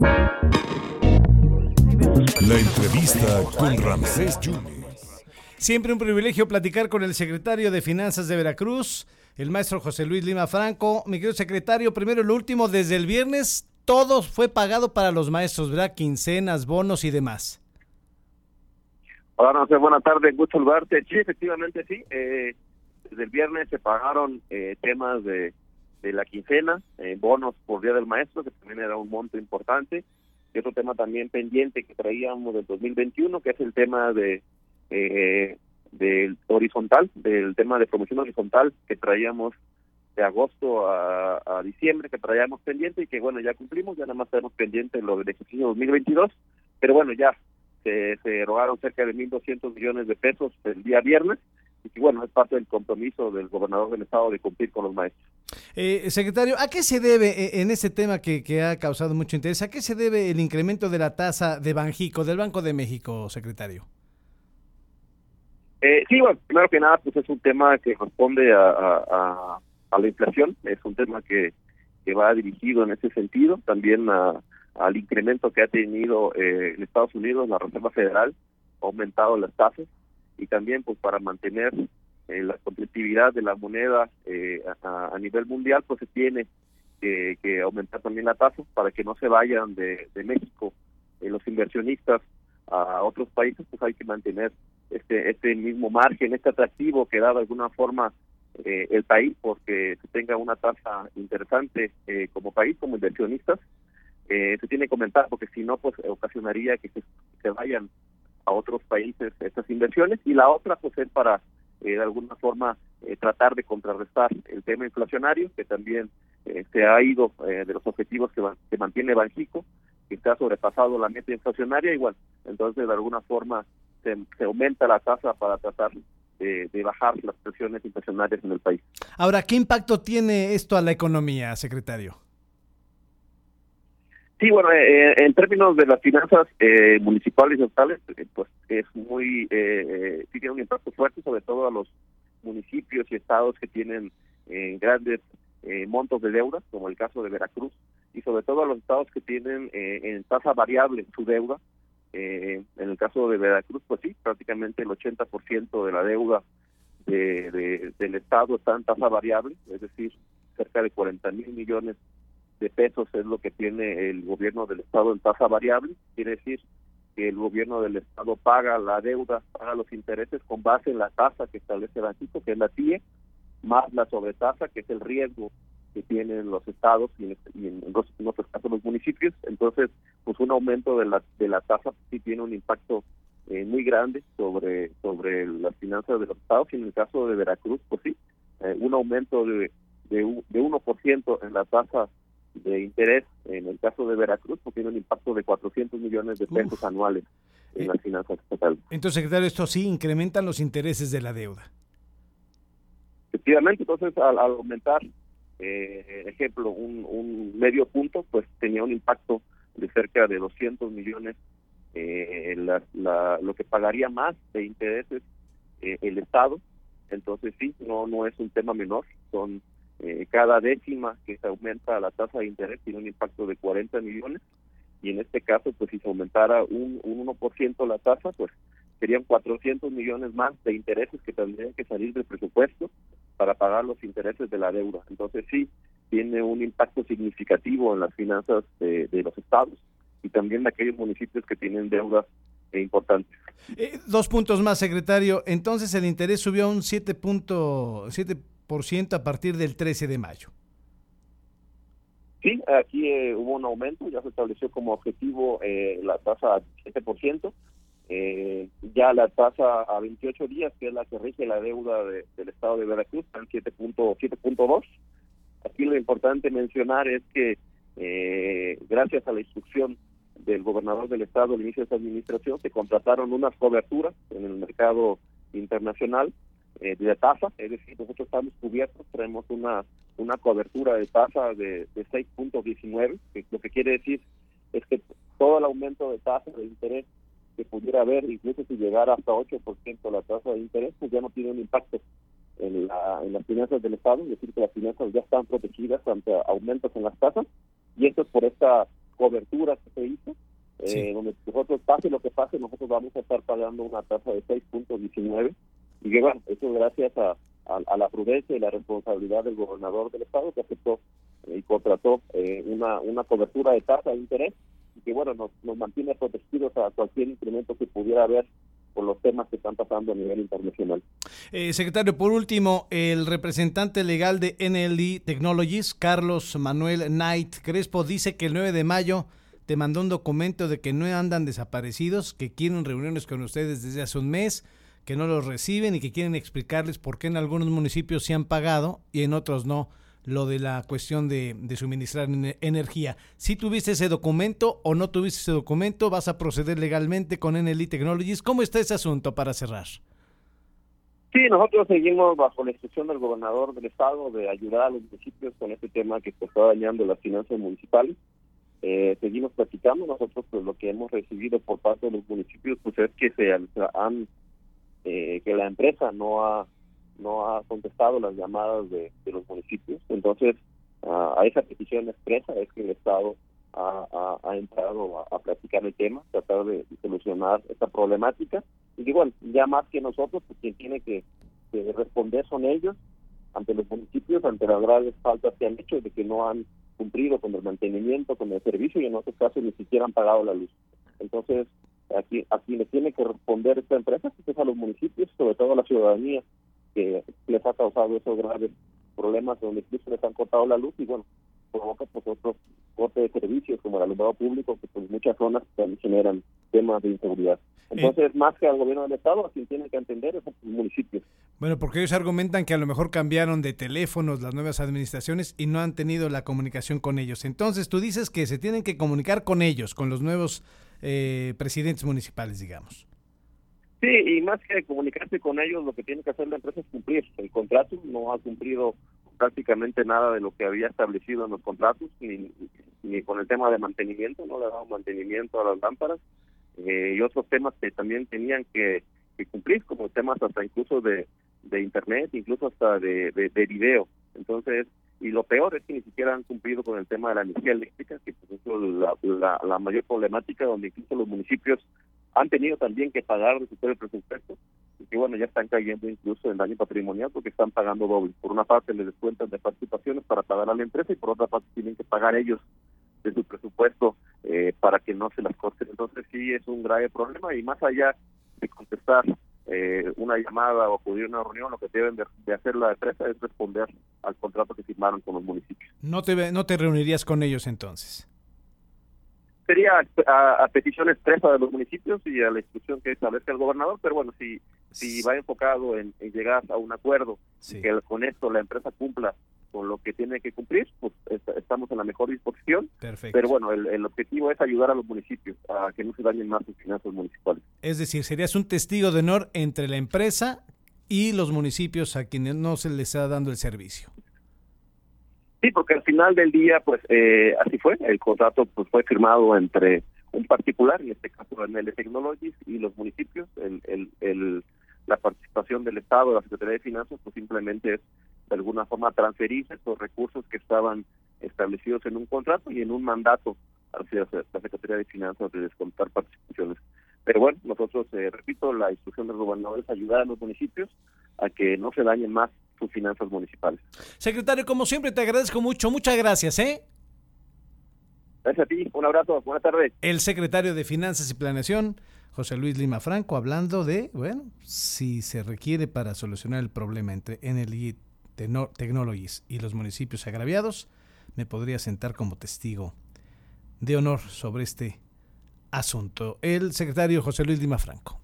La entrevista con Ramsés Yunes. Siempre un privilegio platicar con el secretario de Finanzas de Veracruz, el maestro José Luis Lima Franco. Mi querido secretario, primero lo último, desde el viernes todo fue pagado para los maestros, ¿verdad? Quincenas, bonos y demás. Hola, no sé, buenas tardes, gusto saludarte. Sí, efectivamente, sí. Eh, desde el viernes se pagaron eh, temas de, de la quincena, eh, bonos por Día del Maestro, que también era un monto importante y otro tema también pendiente que traíamos del 2021, que es el tema de eh, del horizontal, del tema de promoción horizontal que traíamos de agosto a, diciembre, que traíamos pendiente y que bueno, ya cumplimos, ya nada más tenemos pendiente lo del ejercicio 2022, pero bueno, ya se, se erogaron cerca de 1.200 millones de pesos el día viernes y bueno, es parte del compromiso del gobernador del estado de cumplir con los maestros. Eh, secretario, ¿a qué se debe eh, en ese tema que, que, ha causado mucho interés? ¿A qué se debe el incremento de la tasa de Banjico, del Banco de México, secretario? Eh, sí, bueno, primero que nada, pues es un tema que responde a, a, a la inflación, es un tema que, que va dirigido en ese sentido, también a, al incremento que ha tenido eh, en Estados Unidos la Reserva Federal, ha aumentado las tasas, y también pues para mantener eh, la competitividad de la moneda eh, a, nivel mundial pues se tiene que, que, aumentar también la tasa para que no se vayan de, México. Eh, los inversionistas a otros países pues hay que mantener este este mismo margen este atractivo que da de alguna forma eh, el país porque se tenga una tasa interesante eh, como país como inversionistas eh, se tiene que comentar porque si no pues ocasionaría que se, se vayan a otros países estas inversiones. Y la otra pues es para eh, de alguna forma eh, tratar de contrarrestar el tema inflacionario que también eh, se ha ido de los objetivos que, que mantiene Banjico que ha sobrepasado la meta inflacionaria igual entonces de alguna forma se, se aumenta la tasa para tratar de, de, bajar las presiones inflacionarias en el país. Ahora, ¿qué impacto tiene esto a la economía, secretario? Sí, bueno, eh, en términos de las finanzas eh, municipales y estatales, eh, pues es muy, eh, tiene un impacto fuerte, sobre todo a los municipios y estados que tienen grandes montos de deuda, como el caso de Veracruz, y sobre todo a los estados que tienen en tasa variable su deuda. en el caso de Veracruz, pues sí, prácticamente el 80% de la deuda de, de, del estado está en tasa variable, es decir, cerca de 40 mil millones pesos es lo que tiene el gobierno del estado en tasa variable, quiere decir que el gobierno del estado paga la deuda, paga los intereses con base en la tasa que establece Banxico, que es la TIE, más la sobretasa, que es el riesgo que tienen los estados y en, y en, los, otros casos los municipios. Entonces, pues un aumento de la de la tasa sí tiene un impacto eh, muy grande sobre sobre las finanzas de los estados y en el caso de Veracruz, pues sí, eh, un aumento de de, de 1% en la tasa de interés en el caso de Veracruz, porque tiene un impacto de 400 millones de pesos Uf. anuales en las finanzas estatales. Entonces, secretario, esto sí incrementan los intereses de la deuda. Efectivamente, entonces al, al aumentar, eh, ejemplo, un, un, medio punto, pues tenía un impacto de cerca de 200 millones, eh, la, la, lo que pagaría más de intereses eh, el Estado. Entonces sí, no no es un tema menor, son eh, cada décima que se aumenta la tasa de interés tiene un impacto de 40 millones y en este caso pues si se aumentara un, un 1% la tasa pues serían 400 millones más de intereses que tendrían que salir del presupuesto para pagar los intereses de la deuda entonces sí tiene un impacto significativo en las finanzas de, de los estados y también de aquellos municipios que tienen deudas eh, importantes. Eh, dos puntos más, secretario. Entonces el interés subió a un 7.7 a partir del 13 de mayo. Sí, aquí eh, hubo un aumento, ya se estableció como objetivo eh, la tasa a 7%, eh, ya la tasa a 28 días, que es la que rige la deuda de, del Estado de Veracruz, está en 7.2. Aquí lo importante mencionar es que eh, gracias a la instrucción del gobernador del Estado al inicio de esta administración, se contrataron unas coberturas en el mercado internacional eh, de tasa, es decir, nosotros estamos cubiertos, tenemos una una cobertura de tasa de, de 6.19, que lo que quiere decir es que todo el aumento de tasa de interés que pudiera haber, incluso si llegara hasta 8% la tasa de interés, pues ya no tiene un impacto en, la, en las finanzas del Estado, es decir, que las finanzas ya están protegidas ante aumentos en las tasas, y esto es por esta cobertura que se hizo, eh, donde nosotros, pase lo que pase, nosotros vamos a estar pagando una tasa de 6.19 y que bueno, eso es gracias a, a, la prudencia y la responsabilidad del gobernador del estado que aceptó y contrató una, una cobertura de tasa de interés y que bueno, nos, nos mantiene protegidos a cualquier incremento que pudiera haber por los temas que están pasando a nivel internacional. Eh, secretario, por último, el representante legal de NLD Technologies, Carlos Manuel Knight Crespo, dice que el 9 de mayo te mandó un documento de que no andan desaparecidos, que quieren reuniones con ustedes desde hace un mes, que no los reciben y que quieren explicarles por qué en algunos municipios se han pagado y en otros no lo de la cuestión de, suministrar energía. Si tuviste ese documento o no tuviste ese documento, vas a proceder legalmente con NLI Technologies. ¿Cómo está ese asunto para cerrar? Sí, nosotros seguimos bajo la instrucción del gobernador del estado de ayudar a los municipios con este tema que está dañando las finanzas municipales. Eh, seguimos platicando, nosotros pues lo que hemos recibido por parte de los municipios pues es que se han, eh, que la empresa no ha no ha contestado las llamadas de, los municipios. Entonces, a esa petición expresa es que el Estado ha, entrado a, platicar el tema, tratar de, solucionar esta problemática. Y bueno, ya más que nosotros, pues quien tiene que, responder son ellos ante los municipios, ante las graves faltas que han hecho de que no han cumplido con el mantenimiento, con el servicio y en otros casos ni siquiera han pagado la luz. Entonces, aquí a quienes tiene que responder esta empresa pues es a los municipios, sobre todo a la ciudadanía que les ha causado esos graves problemas donde incluso les han cortado la luz y bueno, provoca pues otros cortes de servicios como el alumbrado público que pues muchas zonas también generan temas de inseguridad. Entonces, más que al gobierno del estado, a quien tiene que atender es a los municipios. Bueno, porque ellos argumentan que a lo mejor cambiaron de teléfonos las nuevas administraciones y no han tenido la comunicación con ellos. Entonces, tú dices que se tienen que comunicar con ellos, con los nuevos eh, presidentes municipales, digamos. Sí, y más que comunicarse con ellos, lo que tiene que hacer la empresa es cumplir el contrato. No ha cumplido prácticamente nada de lo que había establecido en los contratos, ni, ni con el tema de mantenimiento, no le ha dado mantenimiento a las lámparas, eh, y otros temas que también tenían que, cumplir, como temas hasta incluso de, internet, incluso hasta de, de, video. Entonces, y lo peor es que ni siquiera han cumplido con el tema de la energía eléctrica, que pues, es la, mayor problemática, donde incluso los municipios han tenido también que pagar de su presupuesto y que bueno ya están cayendo incluso en daño patrimonial porque están pagando doble. Por una parte les descuentan de participaciones para pagar a la empresa y por otra parte tienen que pagar ellos de su presupuesto eh, para que no se las corten. Entonces sí es un grave problema y más allá de contestar eh, una llamada o acudir a una reunión, lo que deben de, hacer la empresa es responder al contrato que firmaron con los municipios. No te, no te reunirías con ellos entonces. Sería a, petición expresa de los municipios y a la instrucción que establezca el gobernador, pero bueno, si, si va enfocado en, llegar a un acuerdo que con esto la empresa cumpla con lo que tiene que cumplir, pues estamos en la mejor disposición. Pero bueno, el, objetivo es ayudar a los municipios a que no se dañen más sus finanzas municipales. Es decir, serías un testigo de honor entre la empresa y los municipios a quienes no se les está dando el servicio. Sí, porque al final del día, pues eh, así fue. El contrato pues fue firmado entre un particular, en este caso NL Technologies, y los municipios. El, el, el, la participación del Estado, de la Secretaría de Finanzas, pues simplemente es de alguna forma transferir esos recursos que estaban establecidos en un contrato y en un mandato hacia la Secretaría de Finanzas de descontar participaciones. Pero bueno, nosotros, eh, repito, la instrucción del gobernador es ayudar a los municipios a que no se dañen más sus finanzas municipales. Secretario, como siempre, te agradezco mucho. Muchas gracias, ¿eh? Gracias a ti. Un abrazo. Buenas tardes. El secretario de Finanzas y Planeación, José Luis Lima Franco, hablando de, bueno, si se requiere para solucionar el problema entre NLI Technologies y los municipios agraviados, me podría sentar como testigo de honor sobre este asunto. El secretario José Luis Lima Franco.